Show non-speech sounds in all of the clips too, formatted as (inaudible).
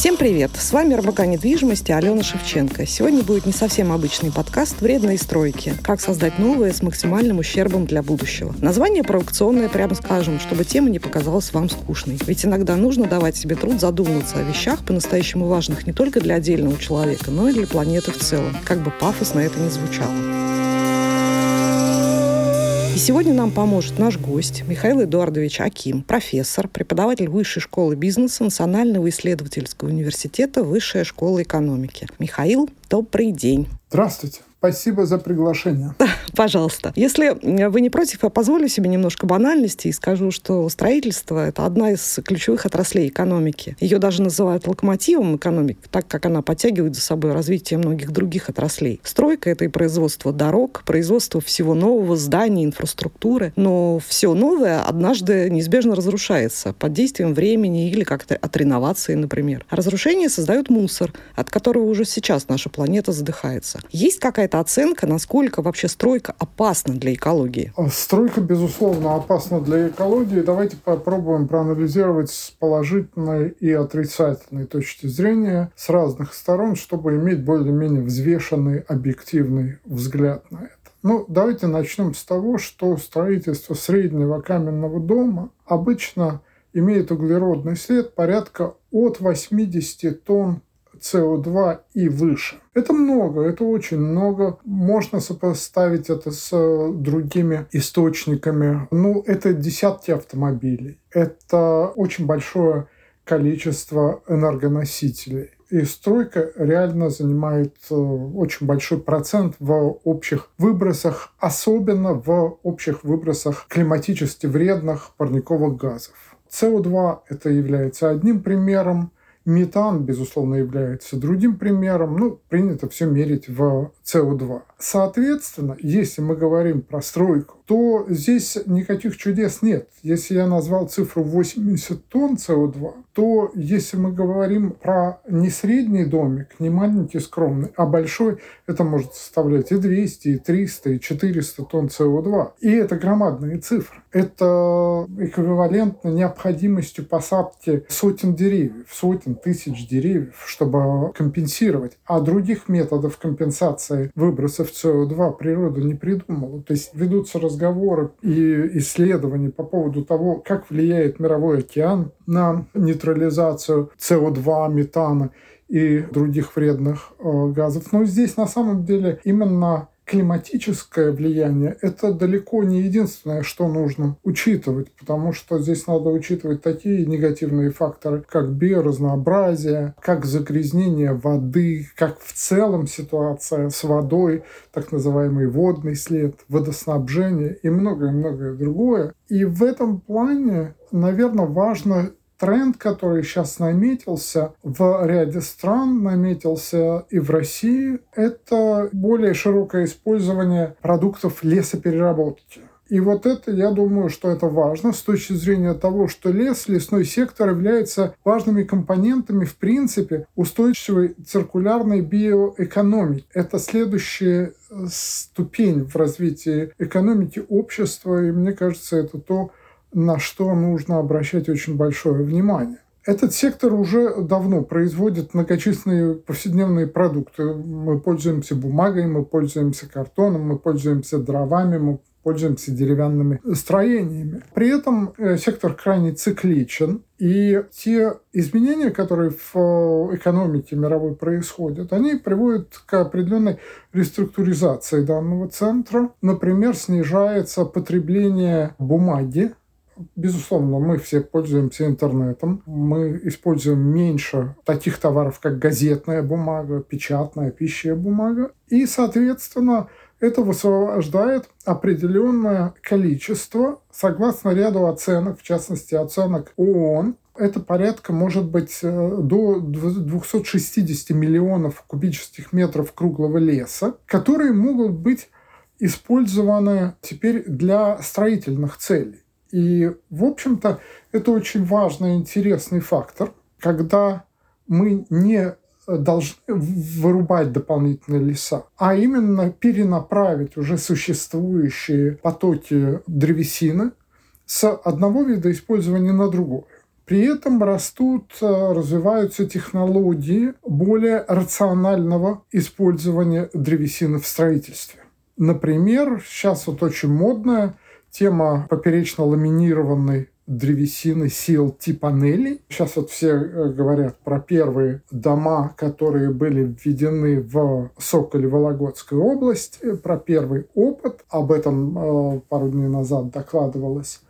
Всем привет! С вами РБК недвижимости Алена Шевченко. Сегодня будет не совсем обычный подкаст «Вредные стройки. Как создать новое с максимальным ущербом для будущего». Название провокационное, прямо скажем, чтобы тема не показалась вам скучной. Ведь иногда нужно давать себе труд задумываться о вещах по-настоящему важных не только для отдельного человека, но и для планеты в целом, как бы пафосно это ни звучало. Сегодня нам поможет наш гость Михаил Эдуардович Аким, профессор, преподаватель Высшей школы бизнеса Национального исследовательского университета Высшая школа экономики. Михаил, добрый день. Здравствуйте. Спасибо за приглашение. (laughs) Пожалуйста. Если вы не против, я позволю себе немножко банальности и скажу, что строительство – это одна из ключевых отраслей экономики. Ее даже называют локомотивом экономики, так как она подтягивает за собой развитие многих других отраслей. Стройка – это и производство дорог, производство всего нового, зданий, инфраструктуры. Но все новое однажды неизбежно разрушается под действием времени или как-то от реновации, например. Разрушение создает мусор, от которого уже сейчас наша планета задыхается. Есть какая-то какая-то оценка, насколько вообще стройка опасна для экологии? Стройка, безусловно, опасна для экологии. Давайте попробуем проанализировать с положительной и отрицательной точки зрения с разных сторон, чтобы иметь более-менее взвешенный, объективный взгляд на это. Ну, давайте начнем с того, что строительство среднего каменного дома обычно имеет углеродный след порядка от 80 тонн СО2 и выше. Это много, это очень много. Можно сопоставить это с э, другими источниками. Ну, это десятки автомобилей. Это очень большое количество энергоносителей. И стройка реально занимает э, очень большой процент в общих выбросах, особенно в общих выбросах климатически вредных парниковых газов. СО2 это является одним примером. Метан, безусловно, является другим примером. Ну, принято все мерить в СО2. Соответственно, если мы говорим про стройку, то здесь никаких чудес нет. Если я назвал цифру 80 тонн СО2, то если мы говорим про не средний домик, не маленький скромный, а большой, это может составлять и 200, и 300, и 400 тонн СО2. И это громадные цифры. Это эквивалентно необходимостью посадки сотен деревьев, сотен тысяч деревьев, чтобы компенсировать. А других методов компенсации выбросов СО2 природа не придумала. То есть ведутся разговоры и исследования по поводу того, как влияет мировой океан на нейтрализацию СО2, метана и других вредных э, газов. Но здесь на самом деле именно климатическое влияние – это далеко не единственное, что нужно учитывать, потому что здесь надо учитывать такие негативные факторы, как биоразнообразие, как загрязнение воды, как в целом ситуация с водой, так называемый водный след, водоснабжение и многое-многое другое. И в этом плане, наверное, важно тренд, который сейчас наметился в ряде стран, наметился и в России, это более широкое использование продуктов лесопереработки. И вот это, я думаю, что это важно с точки зрения того, что лес, лесной сектор является важными компонентами, в принципе, устойчивой циркулярной биоэкономики. Это следующая ступень в развитии экономики общества, и мне кажется, это то, на что нужно обращать очень большое внимание. Этот сектор уже давно производит многочисленные повседневные продукты. Мы пользуемся бумагой, мы пользуемся картоном, мы пользуемся дровами, мы пользуемся деревянными строениями. При этом э, сектор крайне цикличен, и те изменения, которые в э, экономике мировой происходят, они приводят к определенной реструктуризации данного центра. Например, снижается потребление бумаги, Безусловно, мы все пользуемся интернетом. Мы используем меньше таких товаров, как газетная бумага, печатная, пищая бумага. И, соответственно, это высвобождает определенное количество, согласно ряду оценок, в частности, оценок ООН, это порядка, может быть, э, до 260 миллионов кубических метров круглого леса, которые могут быть использованы теперь для строительных целей. И, в общем-то, это очень важный интересный фактор, когда мы не должны вырубать дополнительные леса, а именно перенаправить уже существующие потоки древесины с одного вида использования на другое. При этом растут, э, развиваются технологии более рационального использования древесины в строительстве. Например, сейчас вот очень модная тема поперечно ламинированной древесины CLT-панелей. Сейчас вот все э, говорят про первые дома, которые были введены в Соколе Вологодской области, про первый опыт. Об этом э, пару дней назад докладывалось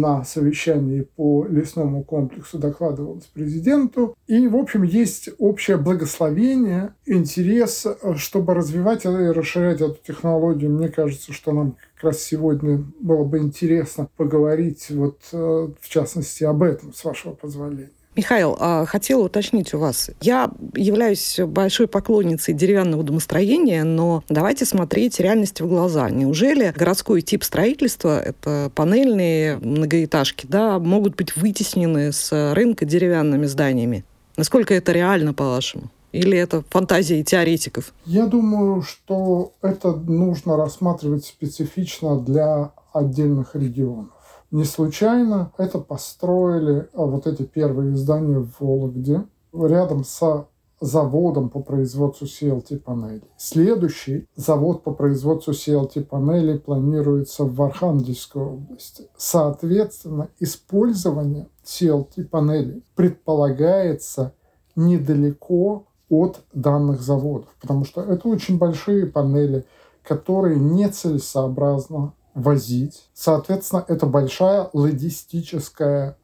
на совещании по лесному комплексу докладывалось президенту. И, в общем, есть общее благословение, интерес, чтобы развивать и расширять эту технологию. Мне кажется, что нам как раз сегодня было бы интересно поговорить вот э, в частности об этом, с вашего позволения. Михаил, а, хотела уточнить у вас. Я являюсь большой поклонницей деревянного домостроения, но давайте смотреть реальности в глаза. Неужели городской тип строительства, это панельные многоэтажки, да, могут быть вытеснены с рынка деревянными зданиями? Насколько это реально, по-вашему? Или это фантазии теоретиков? Я думаю, что это нужно рассматривать специфично для отдельных регионов. Не случайно это построили а, вот эти первые здания в Вологде рядом с заводом по производству CLT-панелей. Следующий завод по производству CLT-панелей планируется в Архангельской области. Соответственно, использование CLT-панелей предполагается недалеко от данных заводов, потому что это очень большие панели, которые нецелесообразно возить. Соответственно, это большая логистическая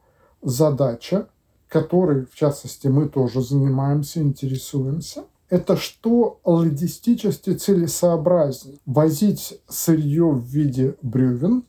задача, которой, в частности, мы тоже занимаемся, интересуемся. Это что логистически целесообразнее? Возить сырье в виде бревен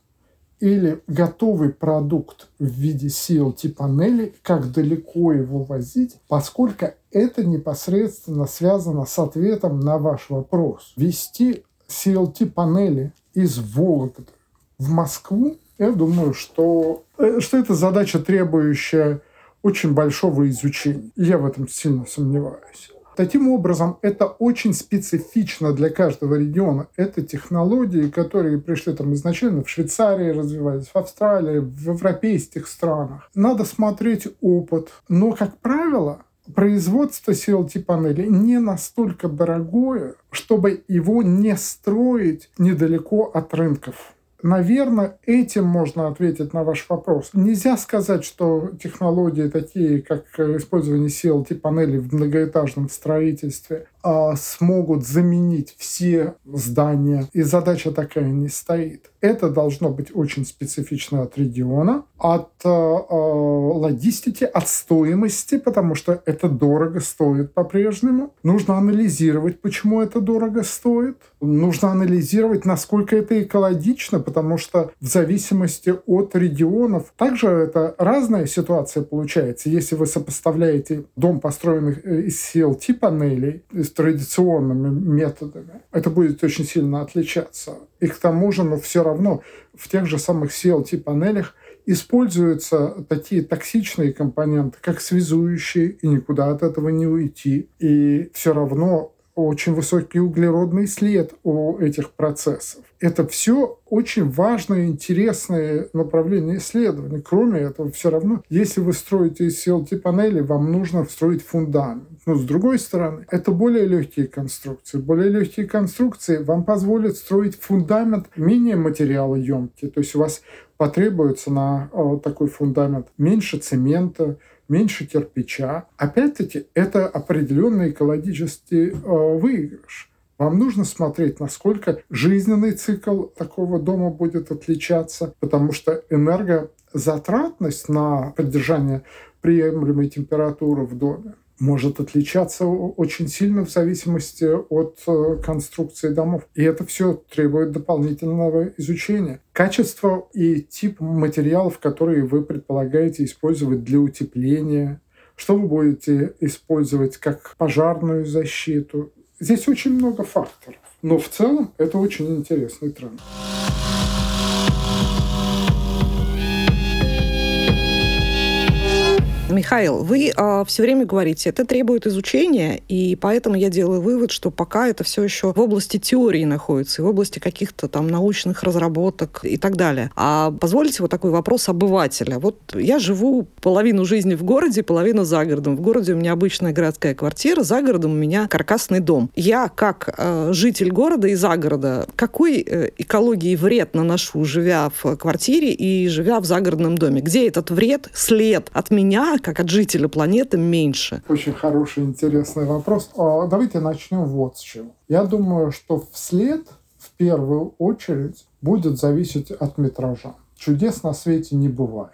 или готовый продукт в виде CLT-панели, как далеко его возить, поскольку это непосредственно связано с ответом на ваш вопрос. Вести CLT-панели из Вологды в Москву, я думаю, что, э, что это задача, требующая очень большого изучения. Я в этом сильно сомневаюсь. Таким образом, это очень специфично для каждого региона. Это технологии, которые пришли там изначально в Швейцарии развивались, в Австралии, в европейских странах. Надо смотреть опыт. Но, как правило, производство CLT-панелей не настолько дорогое, чтобы его не строить недалеко от рынков. Наверное, этим можно ответить на ваш вопрос. Нельзя сказать, что технологии такие, как использование CLT-панелей в многоэтажном строительстве, а, смогут заменить все здания. И задача такая не стоит. Это должно быть очень специфично от региона, от э, логистики, от стоимости, потому что это дорого стоит по-прежнему. Нужно анализировать, почему это дорого стоит. Нужно анализировать, насколько это экологично, потому что в зависимости от регионов также это разная ситуация получается. Если вы сопоставляете дом, построенный из CLT-панелей, с традиционными методами, это будет очень сильно отличаться. И к тому же, но все равно в тех же самых CLT-панелях используются такие токсичные компоненты, как связующие, и никуда от этого не уйти. И все равно очень высокий углеродный след у этих процессов. Это все очень важное, интересное направление исследований. Кроме этого, все равно, если вы строите CLT-панели, вам нужно строить фундамент. Но с другой стороны, это более легкие конструкции. Более легкие конструкции вам позволят строить фундамент менее материалоемкий. То есть у вас потребуется на э, такой фундамент меньше цемента, меньше кирпича. Опять-таки, это определенный экологический э, выигрыш. Вам нужно смотреть, насколько жизненный цикл такого дома будет отличаться, потому что энергозатратность на поддержание приемлемой температуры в доме может отличаться очень сильно в зависимости от э, конструкции домов. И это все требует дополнительного изучения. Качество и тип материалов, которые вы предполагаете использовать для утепления, что вы будете использовать как пожарную защиту. Здесь очень много факторов. Но в целом это очень интересный тренд. Михаил, вы э, а, все время говорите, это требует изучения, и поэтому я делаю вывод, что пока это все еще в области теории находится, в области каких-то там научных разработок и так далее. А позвольте вот такой вопрос обывателя. Вот я живу половину жизни в городе, половину за городом. В городе у меня обычная городская квартира, за городом у меня каркасный дом. Я как э, житель города и за города, какой э, экологии вред наношу, живя в квартире и живя в загородном доме? Где этот вред, след от меня, как от жителя планеты, меньше? Очень хороший, интересный вопрос. А, давайте начнем вот с чего. Я думаю, что вслед в первую очередь будет зависеть от метража. Чудес на свете не бывает.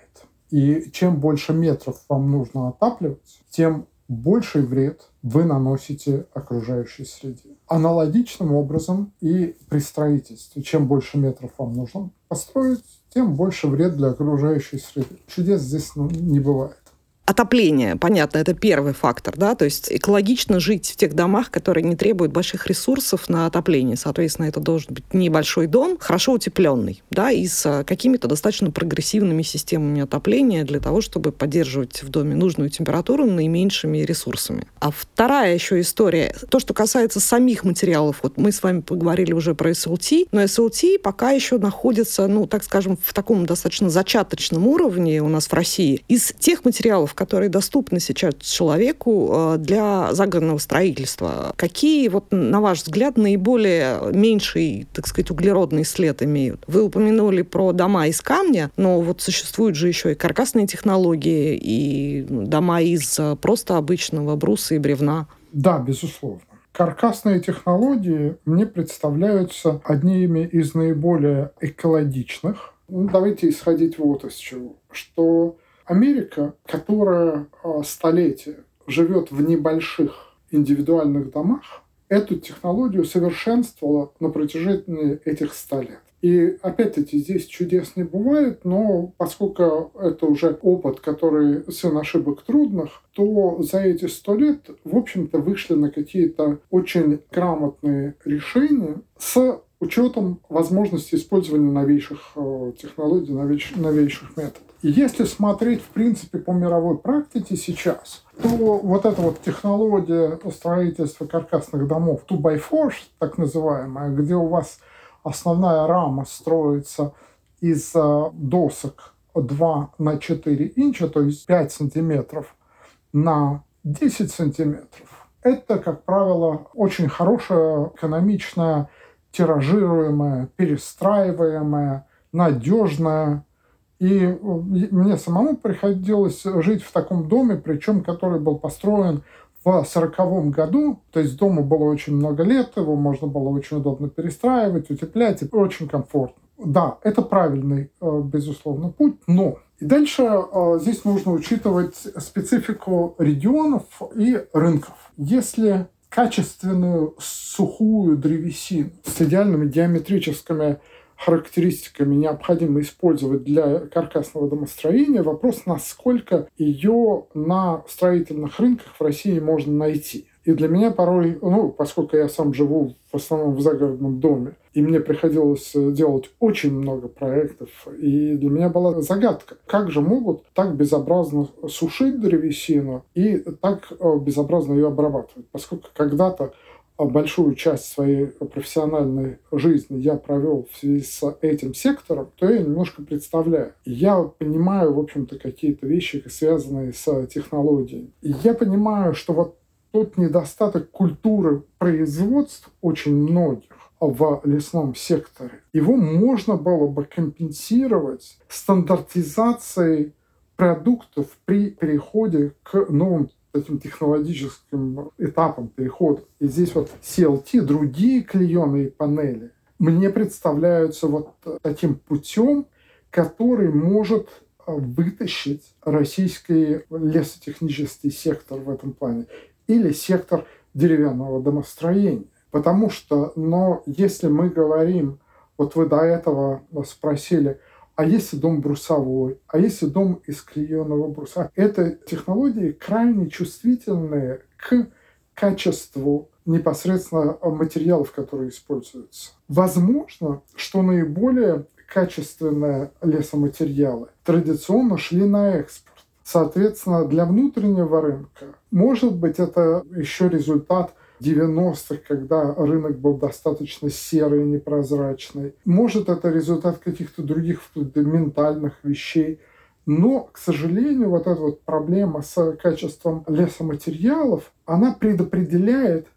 И чем больше метров вам нужно отапливать, тем больший вред вы наносите окружающей среде. Аналогичным образом и при строительстве. Чем больше метров вам нужно построить, тем больше вред для окружающей среды. Чудес здесь ну, не бывает. Отопление, понятно, это первый фактор, да, то есть экологично жить в тех домах, которые не требуют больших ресурсов на отопление. Соответственно, это должен быть небольшой дом, хорошо утепленный, да, и с какими-то достаточно прогрессивными системами отопления для того, чтобы поддерживать в доме нужную температуру наименьшими ресурсами. А вторая еще история, то, что касается самих материалов, вот мы с вами поговорили уже про SLT, но SLT пока еще находится, ну, так скажем, в таком достаточно зачаточном уровне у нас в России. Из тех материалов, которые доступны сейчас человеку э, для загородного строительства. Какие, вот, на ваш взгляд, наиболее меньший, так сказать, углеродный след имеют? Вы упомянули про дома из камня, но вот существуют же еще и каркасные технологии, и дома из э, просто обычного бруса и бревна. Да, безусловно. Каркасные технологии мне представляются одними из наиболее экологичных. Ну, давайте исходить вот из чего. Что Америка, которая а, столетия живет в небольших индивидуальных домах, эту технологию совершенствовала на протяжении этих ста лет. И опять-таки здесь чудес не бывает, но поскольку это уже опыт, который сын ошибок трудных, то за эти сто лет, в общем-то, вышли на какие-то очень грамотные решения с учетом возможности использования новейших э, технологий, новейших методов. И если смотреть, в принципе, по мировой практике сейчас, то вот эта вот технология строительства каркасных домов 2x4, так называемая, где у вас основная рама строится из э, досок 2 на 4 инча, то есть 5 сантиметров на 10 сантиметров. Это, как правило, очень хорошая, экономичная, тиражируемая, перестраиваемая, надежная и э, мне самому приходилось жить в таком доме, причем который был построен в сороковом году, то есть дому было очень много лет, его можно было очень удобно перестраивать, утеплять, и очень комфортно. Да, это правильный, э, безусловно, путь, но и дальше э, здесь нужно учитывать специфику регионов и рынков. Если качественную сухую древесину с идеальными геометрическими характеристиками необходимо использовать для каркасного домостроения. Вопрос, насколько ее на строительных рынках в России можно найти. И для меня порой, ну, поскольку я сам живу в основном в загородном доме, и мне приходилось делать очень много проектов, и для меня была загадка, как же могут так безобразно сушить древесину и так э, безобразно ее обрабатывать. Поскольку когда-то а большую часть своей профессиональной жизни я провел в связи с этим сектором, то я немножко представляю. Я понимаю, в общем-то, какие-то вещи, связанные с технологией. И я понимаю, что вот тот недостаток культуры производств очень многих в лесном секторе, его можно было бы компенсировать стандартизацией продуктов при переходе к новым таким технологическим этапом перехода. И здесь вот CLT, другие клееные панели, мне представляются вот таким путем, который может вытащить российский лесотехнический сектор в этом плане или сектор деревянного домостроения. Потому что, но если мы говорим, вот вы до этого спросили, а если дом брусовой, а если дом из клееного бруса. Это технологии крайне чувствительные к качеству непосредственно материалов, которые используются. Возможно, что наиболее качественные лесоматериалы традиционно шли на экспорт. Соответственно, для внутреннего рынка, может быть, это еще результат 90-х, когда рынок был достаточно серый и непрозрачный. Может, это результат каких-то других ментальных вещей. Но, к сожалению, вот эта вот проблема с качеством лесоматериалов, она предопределяет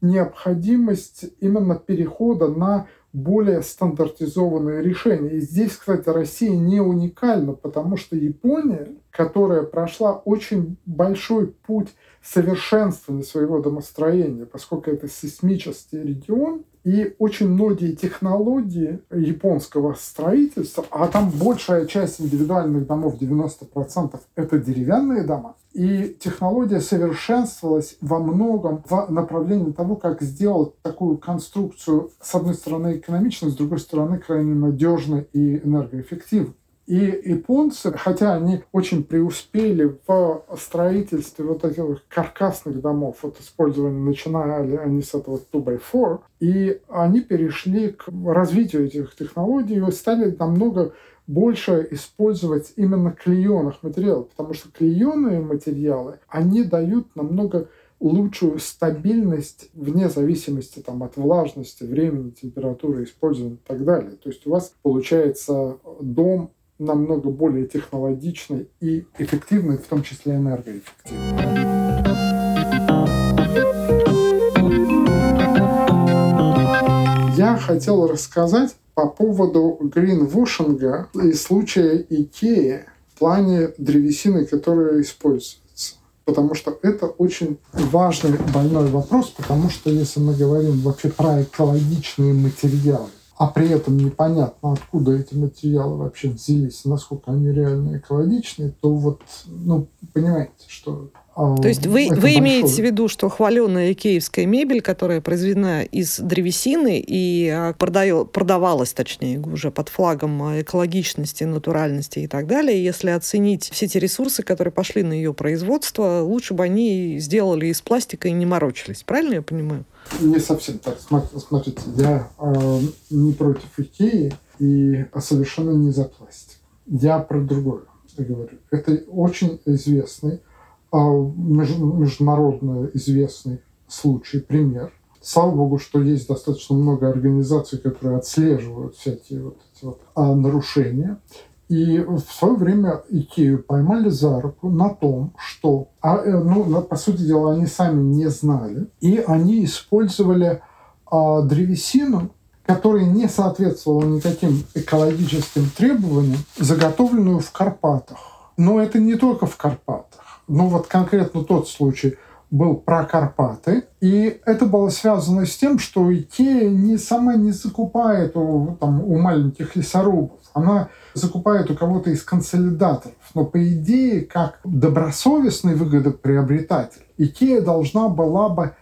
необходимость именно перехода на более стандартизованные решения. И здесь, кстати, Россия не уникальна, потому что Япония, которая прошла очень большой путь совершенствования своего домостроения, поскольку это сейсмический регион, и очень многие технологии японского строительства, а там большая часть индивидуальных домов, 90%, это деревянные дома, и технология совершенствовалась во многом в направлении того, как сделать такую конструкцию, с одной стороны, экономичной, с другой стороны, крайне надежной и энергоэффективной. И японцы, хотя они очень преуспели в строительстве вот этих каркасных домов, вот использование начинали они с этого 2x4, и они перешли к развитию этих технологий и стали намного больше использовать именно клееных материалов, потому что клееные материалы, они дают намного лучшую стабильность вне зависимости там, от влажности, времени, температуры использования и так далее. То есть у вас получается дом намного более технологичный и эффективный, в том числе энергоэффективный. Я хотел рассказать по поводу гринвошинга и случая Икеи в плане древесины, которая используется. Потому что это очень важный больной вопрос, потому что если мы говорим вообще про экологичные материалы, а при этом непонятно, откуда эти материалы вообще взялись, насколько они реально экологичны, то вот, ну, понимаете, что а, То есть вы, вы имеете в виду, что хваленая икеевская мебель, которая произведена из древесины и а, продаю, продавалась, точнее, уже под флагом а, экологичности, натуральности и так далее, если оценить все те ресурсы, которые пошли на ее производство, лучше бы они сделали из пластика и не морочились. Правильно я понимаю? Не совсем так. Смотрите, я э, не против Икеи и совершенно не за пластик. Я про другое говорю. Это очень известный а, международно известный случай, пример. Слава богу, что есть достаточно много организаций, которые отслеживают всякие вот эти вот а, нарушения. И в свое время Икею поймали за руку на том, что, а, э, ну, по сути дела, они сами не знали, и они использовали а, древесину, которая не соответствовала никаким экологическим требованиям, заготовленную в Карпатах. Но это не только в Карпатах ну вот конкретно тот случай был про Карпаты. И это было связано с тем, что Икея не, сама не закупает у, там, у маленьких лесорубов. Она закупает у кого-то из консолидаторов. Но по идее, как добросовестный выгодоприобретатель, Икея должна была бы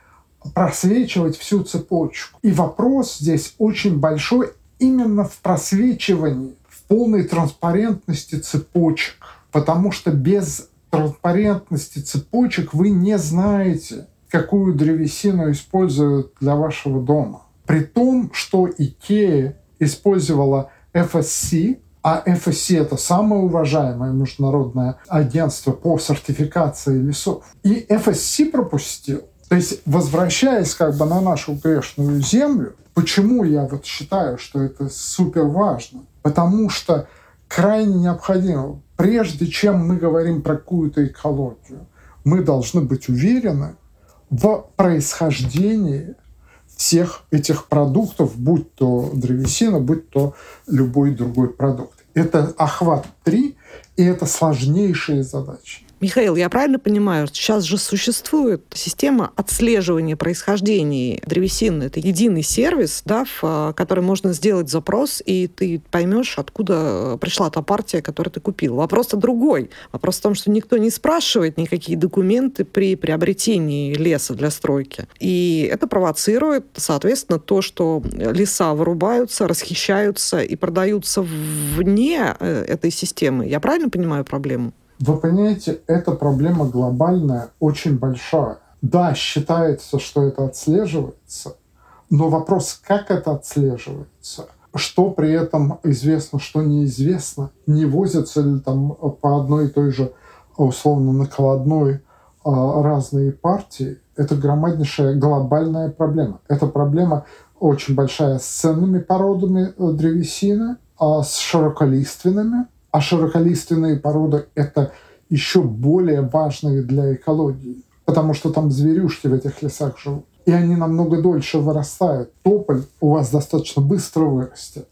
просвечивать всю цепочку. И вопрос здесь очень большой именно в просвечивании, в полной транспарентности цепочек. Потому что без транспарентности цепочек вы не знаете, какую древесину используют для вашего дома. При том, что IKEA использовала FSC, а FSC – это самое уважаемое международное агентство по сертификации лесов. И FSC пропустил. То есть, возвращаясь как бы на нашу грешную землю, почему я вот считаю, что это супер важно? Потому что крайне необходимо прежде чем мы говорим про какую-то экологию, мы должны быть уверены в происхождении всех этих продуктов, будь то древесина, будь то любой другой продукт. Это охват 3, и это сложнейшие задачи. Михаил, я правильно понимаю, сейчас же существует система отслеживания происхождения древесины. Это единый сервис, да, в а, который можно сделать запрос, и ты поймешь, откуда пришла та партия, которую ты купил. Вопрос-то другой. Вопрос в том, что никто не спрашивает никакие документы при приобретении леса для стройки. И это провоцирует, соответственно, то, что леса вырубаются, расхищаются и продаются вне э, этой системы. Я правильно понимаю проблему? Вы понимаете, эта проблема глобальная, очень большая. Да, считается, что это отслеживается, но вопрос, как это отслеживается, что при этом известно, что неизвестно, не возятся ли там по одной и той же условно накладной а, разные партии, это громаднейшая глобальная проблема. Это проблема очень большая с ценными породами э, древесины, а с широколиственными. А широколиственные породы – это еще более важные для экологии, потому что там зверюшки в этих лесах живут. И они намного дольше вырастают. Тополь у вас достаточно быстро вырастет,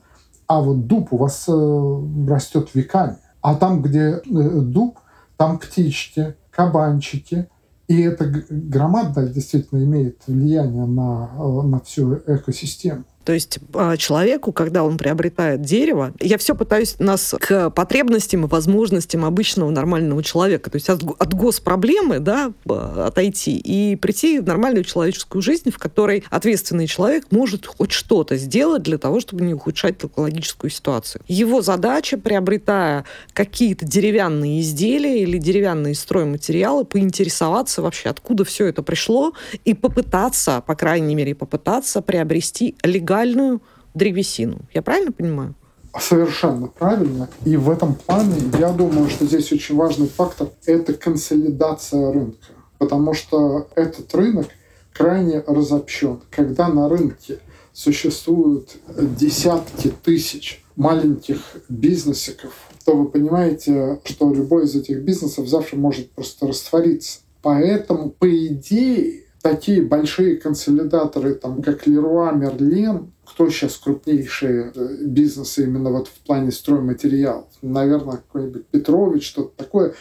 а вот дуб у вас э, растет веками. А там, где э, дуб, там птички, кабанчики, и это громадно действительно имеет влияние на, э, на всю экосистему. То есть а, человеку, когда он приобретает дерево, я все пытаюсь нас к потребностям и возможностям обычного нормального человека, то есть от, от госпроблемы да, отойти и прийти в нормальную человеческую жизнь, в которой ответственный человек может хоть что-то сделать для того, чтобы не ухудшать экологическую ситуацию. Его задача, приобретая какие-то деревянные изделия или деревянные стройматериалы, поинтересоваться вообще, откуда все это пришло, и попытаться, по крайней мере, попытаться приобрести легальную легальную древесину. Я правильно понимаю? Совершенно правильно. И в этом плане я думаю, что здесь очень важный фактор – это консолидация рынка. Потому что этот рынок крайне разобщен. Когда на рынке существуют десятки тысяч маленьких бизнесиков, то вы понимаете, что любой из этих бизнесов завтра может просто раствориться. Поэтому, по идее, такие большие консолидаторы, там, как Леруа, Мерлен, кто сейчас крупнейшие э, бизнесы именно вот в плане стройматериалов, наверное, какой-нибудь Петрович, что-то такое,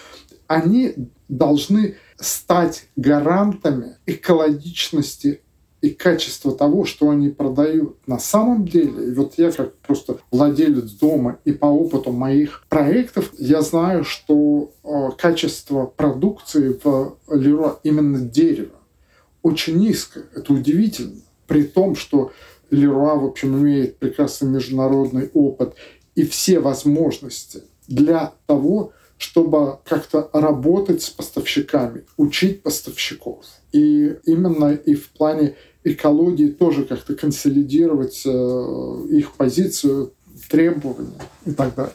они должны стать гарантами экологичности и качества того, что они продают. На самом деле, вот я как просто владелец дома и по опыту моих проектов, я знаю, что э, качество продукции в Леруа именно дерево очень низко. Это удивительно. При том, что Леруа, в общем, имеет прекрасный международный опыт и все возможности для того, чтобы как-то работать с поставщиками, учить поставщиков. И именно и в плане экологии тоже как-то консолидировать э, их позицию, требования и так далее.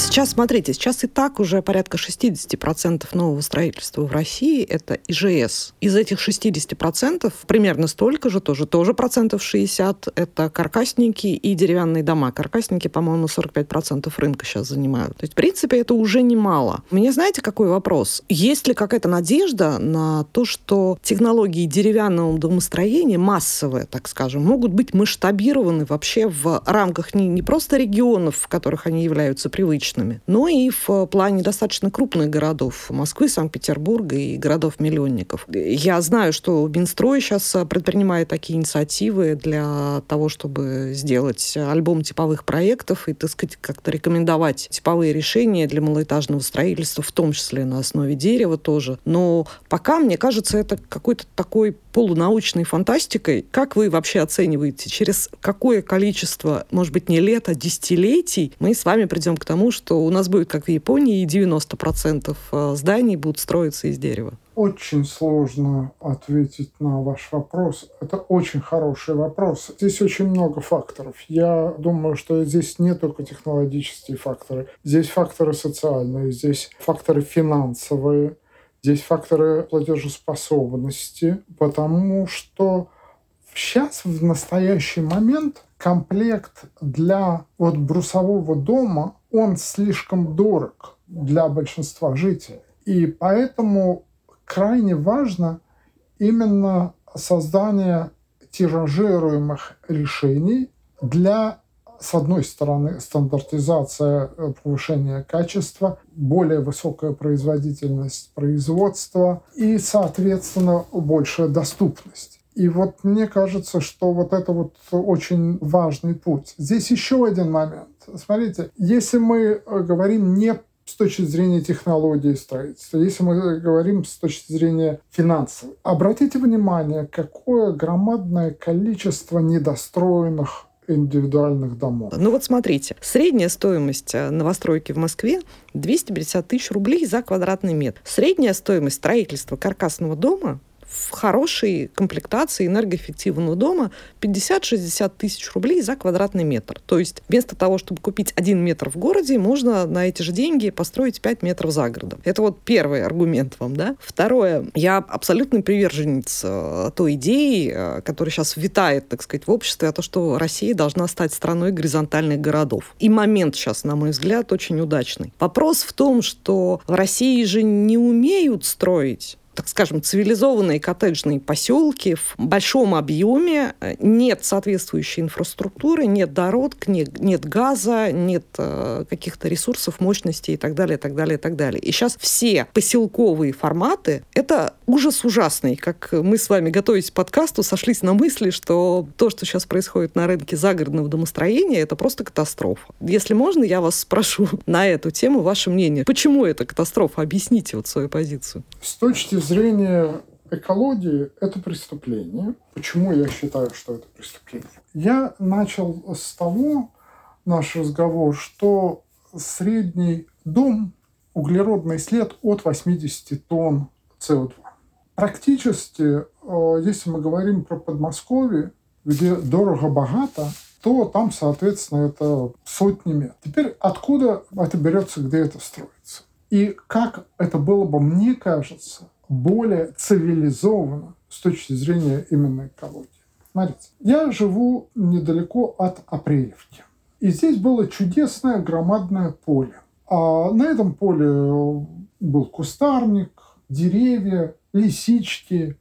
Сейчас, смотрите, сейчас и так уже порядка 60% нового строительства в России – это ИЖС. Из этих 60% примерно столько же, тоже, тоже процентов 60 – это каркасники и деревянные дома. Каркасники, по-моему, 45% рынка сейчас занимают. То есть, в принципе, это уже немало. Мне знаете, какой вопрос? Есть ли какая-то надежда на то, что технологии деревянного домостроения, массовые, так скажем, могут быть масштабированы вообще в рамках не, не просто регионов, в которых они являются привычными, прочными, но и в плане достаточно крупных городов Москвы, Санкт-Петербурга и городов-миллионников. Я знаю, что Минстрой сейчас предпринимает такие инициативы для того, чтобы сделать альбом типовых проектов и, так сказать, как-то рекомендовать типовые решения для малоэтажного строительства, в том числе на основе дерева тоже. Но пока, мне кажется, это какой-то такой полунаучной фантастикой. Как вы вообще оцениваете, через какое количество, может быть, не лет, а десятилетий мы с вами придем к тому, что у нас будет, как в Японии, и 90% э, зданий будут строиться из дерева? Очень сложно ответить на ваш вопрос. Это очень хороший вопрос. Здесь очень много факторов. Я думаю, что здесь не только технологические факторы. Здесь факторы социальные, здесь факторы финансовые, здесь факторы платежеспособности, потому что сейчас, в настоящий момент, комплект для вот брусового дома он слишком дорог для большинства жителей. И поэтому крайне важно именно создание тиражируемых решений для, с одной стороны, стандартизация, э, повышение качества, более высокая производительность производства и, соответственно, большая доступность. И вот мне кажется, что вот это вот очень важный путь. Здесь еще один момент. Смотрите, если мы э, говорим не с точки зрения технологии строительства, если мы говорим с точки зрения финансовой, обратите внимание, какое громадное количество недостроенных индивидуальных домов. Ну вот смотрите, средняя стоимость э, новостройки в Москве 250 тысяч рублей за квадратный метр. Средняя стоимость строительства каркасного дома в хорошей комплектации энергоэффективного дома 50-60 тысяч рублей за квадратный метр. То есть вместо того, чтобы купить один метр в городе, можно на эти же деньги построить 5 метров за городом. Это вот первый аргумент вам, да? Второе. Я абсолютно приверженец э, той идеи, э, которая сейчас витает, так сказать, в обществе, о том, что Россия должна стать страной горизонтальных городов. И момент сейчас, на мой взгляд, очень удачный. Вопрос в том, что в России же не умеют строить так скажем, цивилизованные коттеджные поселки в большом объеме, нет соответствующей инфраструктуры, нет дорог, нет, нет газа, нет э, каких-то ресурсов, мощностей и так далее, и так далее, и так далее. И сейчас все поселковые форматы — это ужас ужасный. Как мы с вами, готовясь к подкасту, сошлись на мысли, что то, что сейчас происходит на рынке загородного домостроения, это просто катастрофа. Если можно, я вас спрошу (laughs) на эту тему ваше мнение. Почему это катастрофа? Объясните вот свою позицию. С точки зрения экологии это преступление. Почему я считаю, что это преступление? Я начал с того, наш разговор, что средний дом углеродный след от 80 тонн СО2. Практически, э, если мы говорим про Подмосковье, где дорого-богато, то там, соответственно, это сотни метров. Теперь откуда это берется, где это строится? И как это было бы, мне кажется, более цивилизованно с точки зрения именно экологии. Смотрите, я живу недалеко от Апрелевки. И здесь было чудесное громадное поле. А на этом поле был кустарник, деревья, лисички,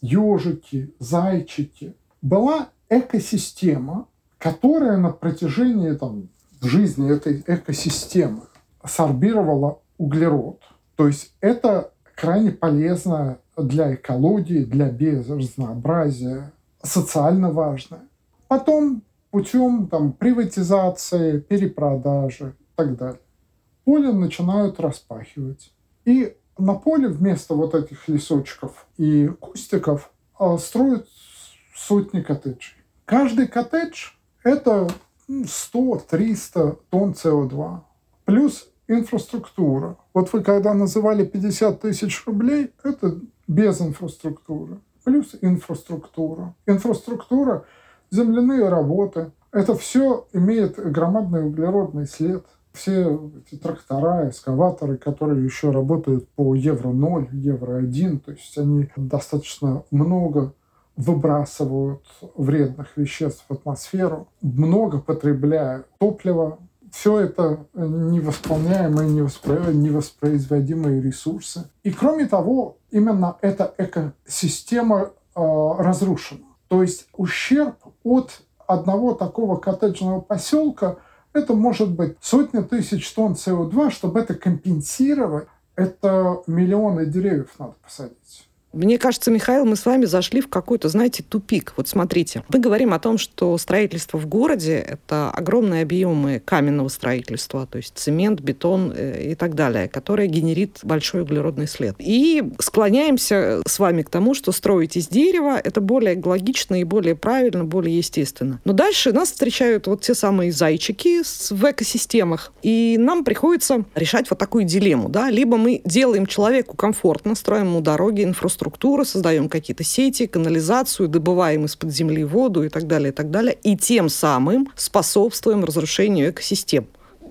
ежики, зайчики. Была экосистема, которая на протяжении там, жизни этой экосистемы сорбировала углерод. То есть это крайне полезно для экологии, для биоразнообразия, социально важно. Потом путем там, приватизации, перепродажи и так далее. Поле начинают распахивать. И на поле вместо вот этих лесочков и кустиков а, строят сотни коттеджей. Каждый коттедж – это 100-300 тонн СО2. Плюс инфраструктура. Вот вы когда называли 50 тысяч рублей, это без инфраструктуры. Плюс инфраструктура. Инфраструктура, земляные работы. Это все имеет громадный углеродный след. Все эти трактора, эскаваторы, которые еще работают по Евро-0, Евро-1, то есть они достаточно много выбрасывают вредных веществ в атмосферу, много потребляют топлива, все это невосполняемые, невоспроизводимые ресурсы. И кроме того, именно эта экосистема э, разрушена. То есть ущерб от одного такого коттеджного поселка это может быть сотни тысяч тонн СО2, чтобы это компенсировать, это миллионы деревьев надо посадить. Мне кажется, Михаил, мы с вами зашли в какой-то, знаете, тупик. Вот смотрите, мы говорим о том, что строительство в городе – это огромные объемы каменного строительства, то есть цемент, бетон э, и так далее, которое генерит большой углеродный след. И склоняемся с вами к тому, что строить из дерева – это более логично и более правильно, более естественно. Но дальше нас встречают вот те самые зайчики в экосистемах, и нам приходится решать вот такую дилемму. Да? Либо мы делаем человеку комфортно, строим ему дороги, инфраструктуру, инфраструктуру, создаем какие-то сети, канализацию, добываем из-под земли воду и так далее, и так далее, и тем самым способствуем разрушению экосистем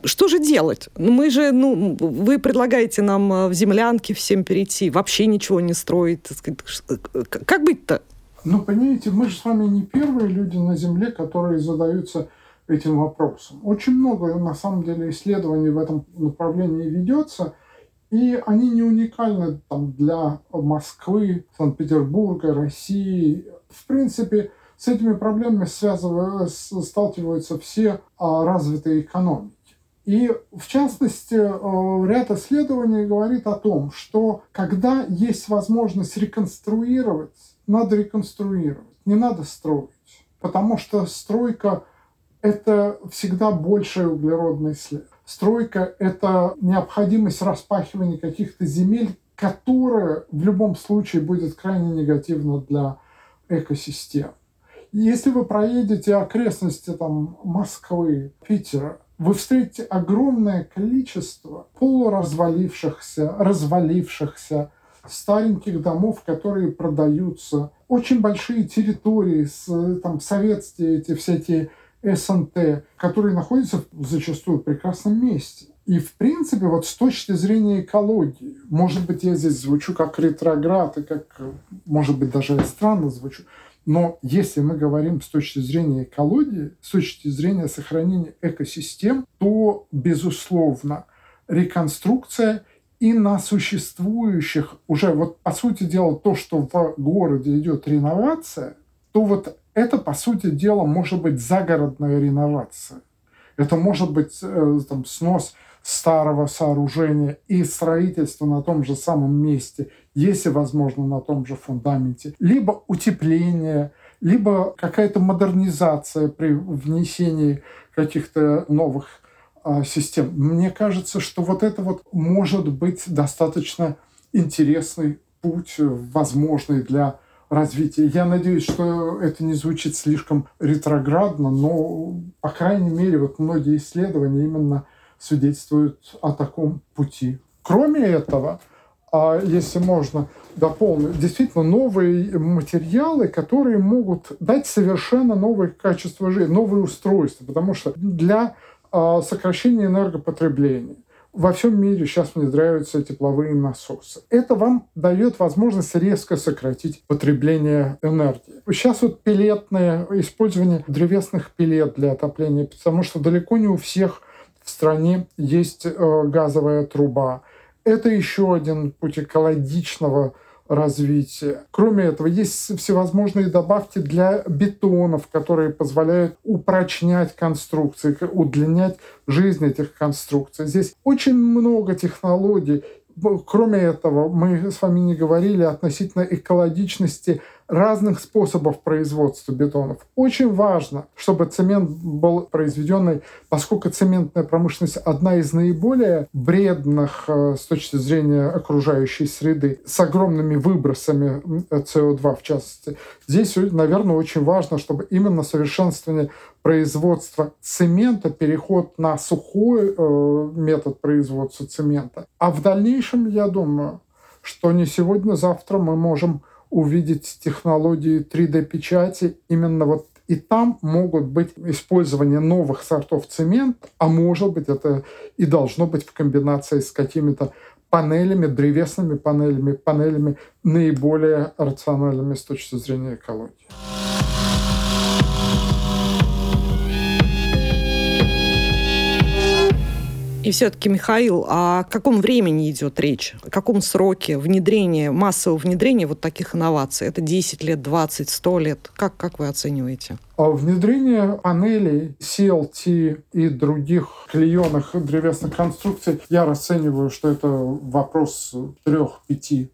что же делать? Ну, мы же, ну, вы предлагаете нам э, в землянке всем перейти, вообще ничего не строить. Как быть-то? Ну, понимаете, мы же с вами не первые люди на Земле, которые задаются этим вопросом. Очень много, на самом деле, исследований в этом направлении ведется. И они не уникальны там, для Москвы, Санкт-Петербурга, России. В принципе, с этими проблемами сталкиваются все а, развитые экономики. И, в частности, э, ряд исследований говорит о том, что когда есть возможность реконструировать, надо реконструировать, не надо строить. Потому что стройка – это всегда больший углеродный след. Стройка – это необходимость распахивания каких-то земель, которая в любом случае будет крайне негативна для экосистем. Если вы проедете окрестности там, Москвы, Питера, вы встретите огромное количество полуразвалившихся, развалившихся стареньких домов, которые продаются, очень большие территории, там, советские эти всякие СНТ, которые находятся зачастую в прекрасном месте. И, в принципе, вот с точки зрения экологии, может быть, я здесь звучу как ретроград, и как, может быть, даже я странно звучу, но если мы говорим с точки зрения экологии, с точки зрения сохранения экосистем, то, безусловно, реконструкция и на существующих уже, вот по сути дела, то, что в городе идет реновация, то вот это, по сути дела, может быть загородная реновация. Это может быть э, там, снос старого сооружения и строительство на том же самом месте, если возможно на том же фундаменте, либо утепление, либо какая-то модернизация при внесении каких-то новых а, систем. Мне кажется, что вот это вот может быть достаточно интересный путь, возможный для развития. Я надеюсь, что это не звучит слишком ретроградно, но, по крайней мере, вот многие исследования именно свидетельствуют о таком пути. Кроме этого, а если можно дополнить, действительно новые материалы, которые могут дать совершенно новое качество жизни, новые устройства, потому что для а, сокращения энергопотребления во всем мире сейчас внедряются тепловые насосы. Это вам дает возможность резко сократить потребление энергии. Сейчас вот пилетное использование древесных пилет для отопления, потому что далеко не у всех в стране есть э, газовая труба. Это еще один путь экологичного развития. Кроме этого, есть всевозможные добавки для бетонов, которые позволяют упрочнять конструкции, удлинять жизнь этих конструкций. Здесь очень много технологий. Кроме этого, мы с вами не говорили относительно экологичности разных способов производства бетонов. Очень важно, чтобы цемент был произведенный, поскольку цементная промышленность одна из наиболее бредных э, с точки зрения окружающей среды, с огромными выбросами СО2 в частности. Здесь, наверное, очень важно, чтобы именно совершенствование производства цемента, переход на сухой э, метод производства цемента. А в дальнейшем, я думаю, что не сегодня-завтра мы можем увидеть технологии 3D-печати именно вот и там могут быть использование новых сортов цемента, а может быть это и должно быть в комбинации с какими-то панелями, древесными панелями, панелями наиболее рациональными с точки зрения экологии. И все-таки, Михаил, о каком времени идет речь? О каком сроке внедрения, массового внедрения вот таких инноваций? Это 10 лет, 20, 100 лет? Как, как вы оцениваете? А внедрение панелей CLT и других клееных древесных конструкций я расцениваю, что это вопрос трех, пяти,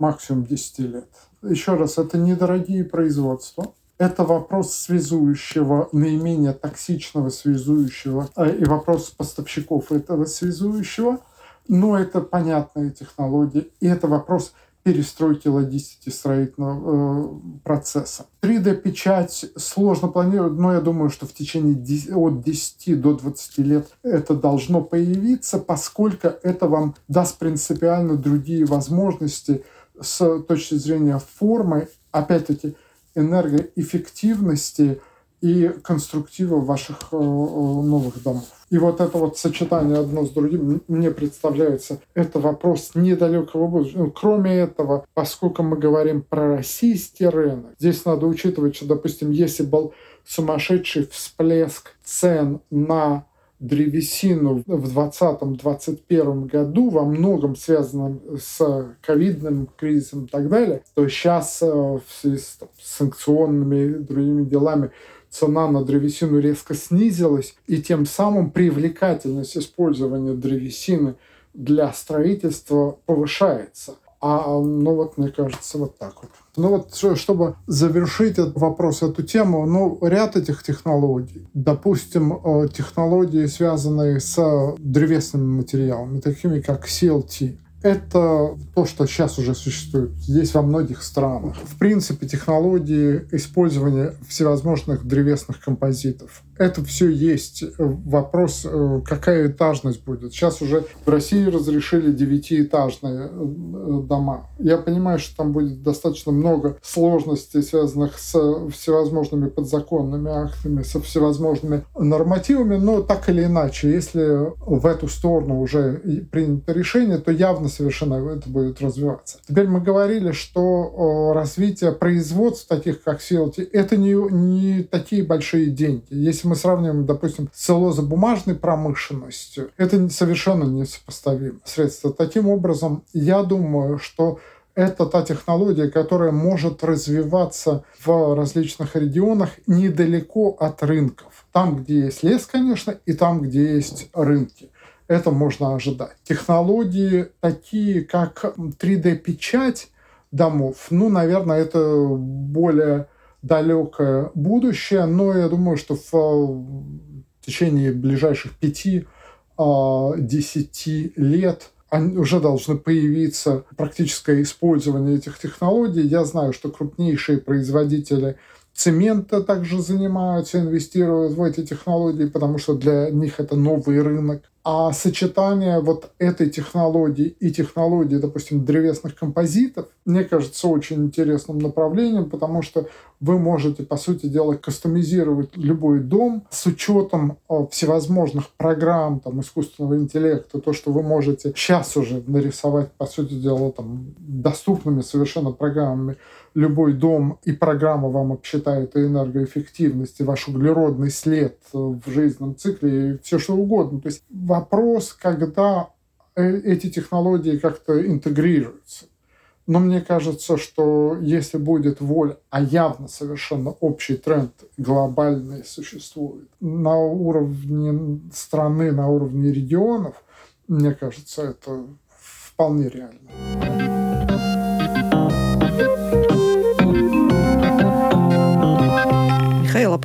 максимум 10 лет. Еще раз, это недорогие производства это вопрос связующего, наименее токсичного связующего э, и вопрос поставщиков этого связующего. Но это понятная технология, и это вопрос перестройки логистики строительного э, процесса. 3D-печать сложно планировать, но я думаю, что в течение 10, от 10 до 20 лет это должно появиться, поскольку это вам даст принципиально другие возможности с точки зрения формы. Опять-таки, энергоэффективности и конструктива ваших э, э, новых домов. И вот это вот сочетание одно с другим мне представляется, это вопрос недалекого будущего. Ну, кроме этого, поскольку мы говорим про российский рынок, здесь надо учитывать, что, допустим, если был сумасшедший всплеск цен на древесину в 2020-2021 году, во многом связанном с ковидным кризисом и так далее, то сейчас э, в связи с там, санкционными и другими делами цена на древесину резко снизилась, и тем самым привлекательность использования древесины для строительства повышается. А, ну вот, мне кажется, вот так вот. Ну вот, чтобы завершить этот вопрос, эту тему, ну, ряд этих технологий, допустим, э, технологии, связанные с древесными материалами, такими как CLT, это то, что сейчас уже существует здесь во многих странах. В принципе, технологии использования всевозможных древесных композитов. Это все есть. Вопрос, э, какая этажность будет. Сейчас уже в России разрешили девятиэтажные э, дома. Я понимаю, что там будет достаточно много сложностей, связанных с всевозможными подзаконными актами, со всевозможными нормативами, но так или иначе, если в эту сторону уже принято решение, то явно совершенно это будет развиваться. Теперь мы говорили, что развитие производств таких, как CLT, это не, не такие большие деньги. Если мы сравниваем, допустим, с целлозно-бумажной промышленностью, это совершенно несопоставимо средства. Таким образом, я думаю, что это та технология, которая может развиваться в различных регионах недалеко от рынков. Там, где есть лес, конечно, и там, где есть рынки. Это можно ожидать. Технологии такие, как 3D-печать домов, ну, наверное, это более далекое будущее, но я думаю, что в течение ближайших пяти 10 лет уже должны появиться практическое использование этих технологий. Я знаю, что крупнейшие производители цемента также занимаются, инвестируют в эти технологии, потому что для них это новый рынок. А сочетание вот этой технологии и технологии, допустим, древесных композитов, мне кажется очень интересным направлением, потому что вы можете, по сути дела, кастомизировать любой дом с учетом э, всевозможных программ там, искусственного интеллекта, то, что вы можете сейчас уже нарисовать, по сути дела, там, доступными совершенно программами любой дом, и программа вам обсчитает энергоэффективность, и ваш углеродный след в жизненном цикле, и все что угодно. То есть вопрос, когда э, эти технологии как-то интегрируются. Но мне кажется, что если будет воля, а явно совершенно общий тренд глобальный существует на уровне страны, на уровне регионов, мне кажется, это вполне реально.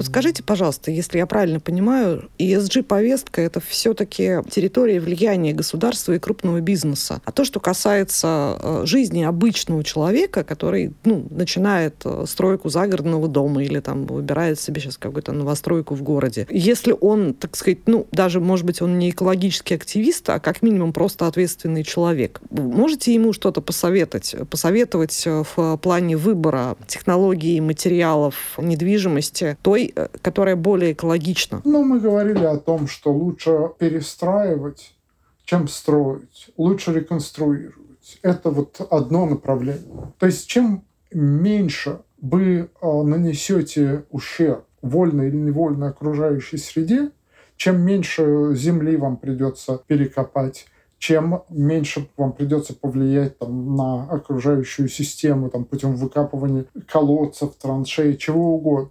Подскажите, пожалуйста, если я правильно понимаю, ESG-повестка – это все-таки территория влияния государства и крупного бизнеса. А то, что касается э, жизни обычного человека, который ну, начинает э, стройку загородного дома или там выбирает себе сейчас какую-то новостройку в городе, если он, так сказать, ну, даже, может быть, он не экологический активист, а как минимум просто ответственный человек, можете ему что-то посоветовать? Посоветовать э, в плане выбора технологий, материалов, недвижимости, той, которая более экологична? Ну, мы говорили о том, что лучше перестраивать, чем строить, лучше реконструировать. Это вот одно направление. То есть чем меньше вы э, нанесете ущерб вольной или невольной окружающей среде, чем меньше земли вам придется перекопать, чем меньше вам придется повлиять там, на окружающую систему там, путем выкапывания колодцев, траншей, чего угодно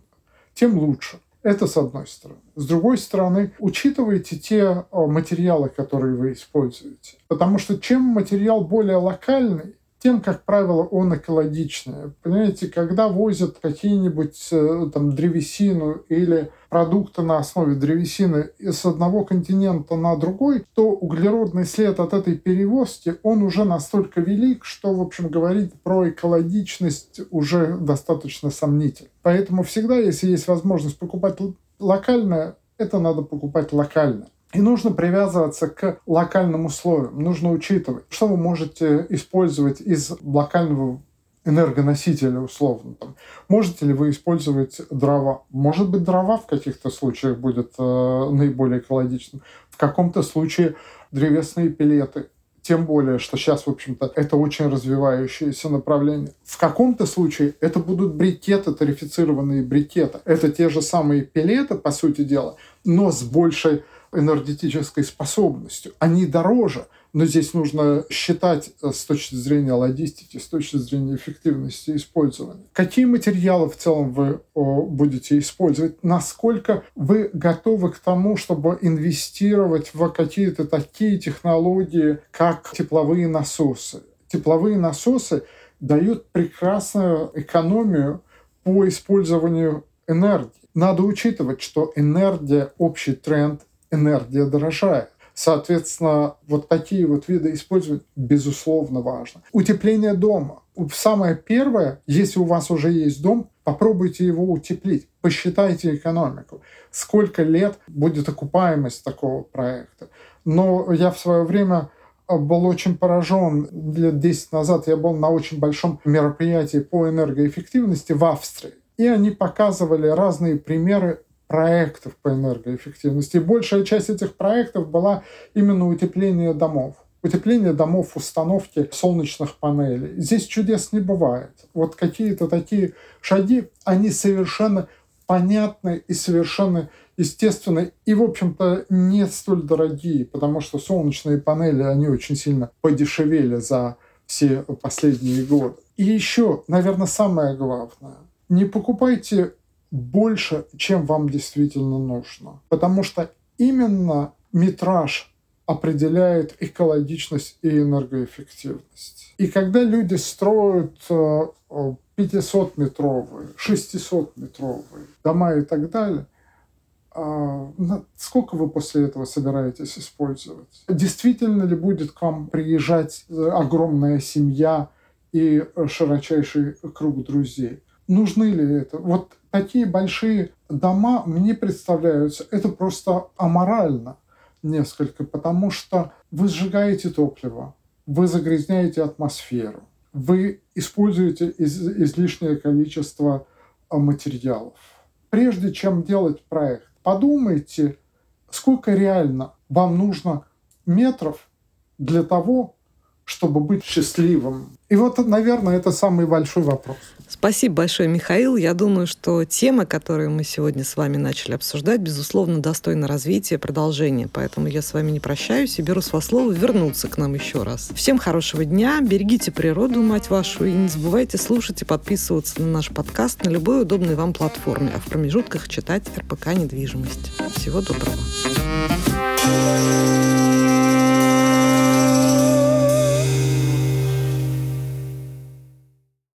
тем лучше. Это с одной стороны. С другой стороны, учитывайте те материалы, которые вы используете. Потому что чем материал более локальный, тем, как правило, он экологичный. Понимаете, когда возят какие-нибудь э, там древесину или продукты на основе древесины с одного континента на другой, то углеродный след от этой перевозки, он уже настолько велик, что, в общем, говорить про экологичность уже достаточно сомнительно. Поэтому всегда, если есть возможность покупать локальное, это надо покупать локально. И нужно привязываться к локальным условиям. Нужно учитывать, что вы можете использовать из локального энергоносителя условно. Там. Можете ли вы использовать дрова? Может быть, дрова в каких-то случаях будет э, наиболее экологичным. В каком-то случае древесные пилеты. Тем более, что сейчас, в общем-то, это очень развивающееся направление. В каком-то случае это будут брикеты, тарифицированные брикеты. Это те же самые пилеты, по сути дела, но с большей энергетической способностью. Они дороже, но здесь нужно считать э, с точки зрения логистики, с точки зрения эффективности использования. Какие материалы в целом вы будете использовать? Насколько вы готовы к тому, чтобы инвестировать в какие-то такие технологии, как тепловые насосы? Тепловые насосы дают прекрасную экономию по использованию энергии. Надо учитывать, что энергия – общий тренд энергия дорожает. Соответственно, вот такие вот виды использовать безусловно важно. Утепление дома. Самое первое, если у вас уже есть дом, попробуйте его утеплить, посчитайте экономику, сколько лет будет окупаемость такого проекта. Но я в свое время был очень поражен. Лет 10 назад я был на очень большом мероприятии по энергоэффективности в Австрии. И они показывали разные примеры проектов по энергоэффективности. И большая часть этих проектов была именно утепление домов. Утепление домов, установки солнечных панелей. Здесь чудес не бывает. Вот какие-то такие шаги, они совершенно понятны и совершенно естественно, и, в общем-то, не столь дорогие, потому что солнечные панели, они очень сильно подешевели за все последние годы. И еще, наверное, самое главное, не покупайте больше, чем вам действительно нужно, потому что именно метраж определяет экологичность и энергоэффективность. И когда люди строят 500-метровые, э, 600-метровые дома и так далее, а, сколько вы после этого собираетесь использовать? Действительно ли будет к вам приезжать э, огромная семья и широчайший круг друзей? Нужны ли это? Вот такие большие дома мне представляются, это просто аморально несколько, потому что вы сжигаете топливо, вы загрязняете атмосферу, вы используете из, излишнее количество а, материалов. Прежде чем делать проект, подумайте, сколько реально вам нужно метров для того, чтобы быть счастливым. И вот, наверное, это самый большой вопрос. Спасибо большое, Михаил. Я думаю, что тема, которую мы сегодня с вами начали обсуждать, безусловно, достойна развития, продолжения. Поэтому я с вами не прощаюсь и беру с вас слово вернуться к нам еще раз. Всем хорошего дня, берегите природу, мать вашу, и не забывайте слушать и подписываться на наш подкаст на любой удобной вам платформе, а в промежутках читать РПК «Недвижимость». Всего доброго.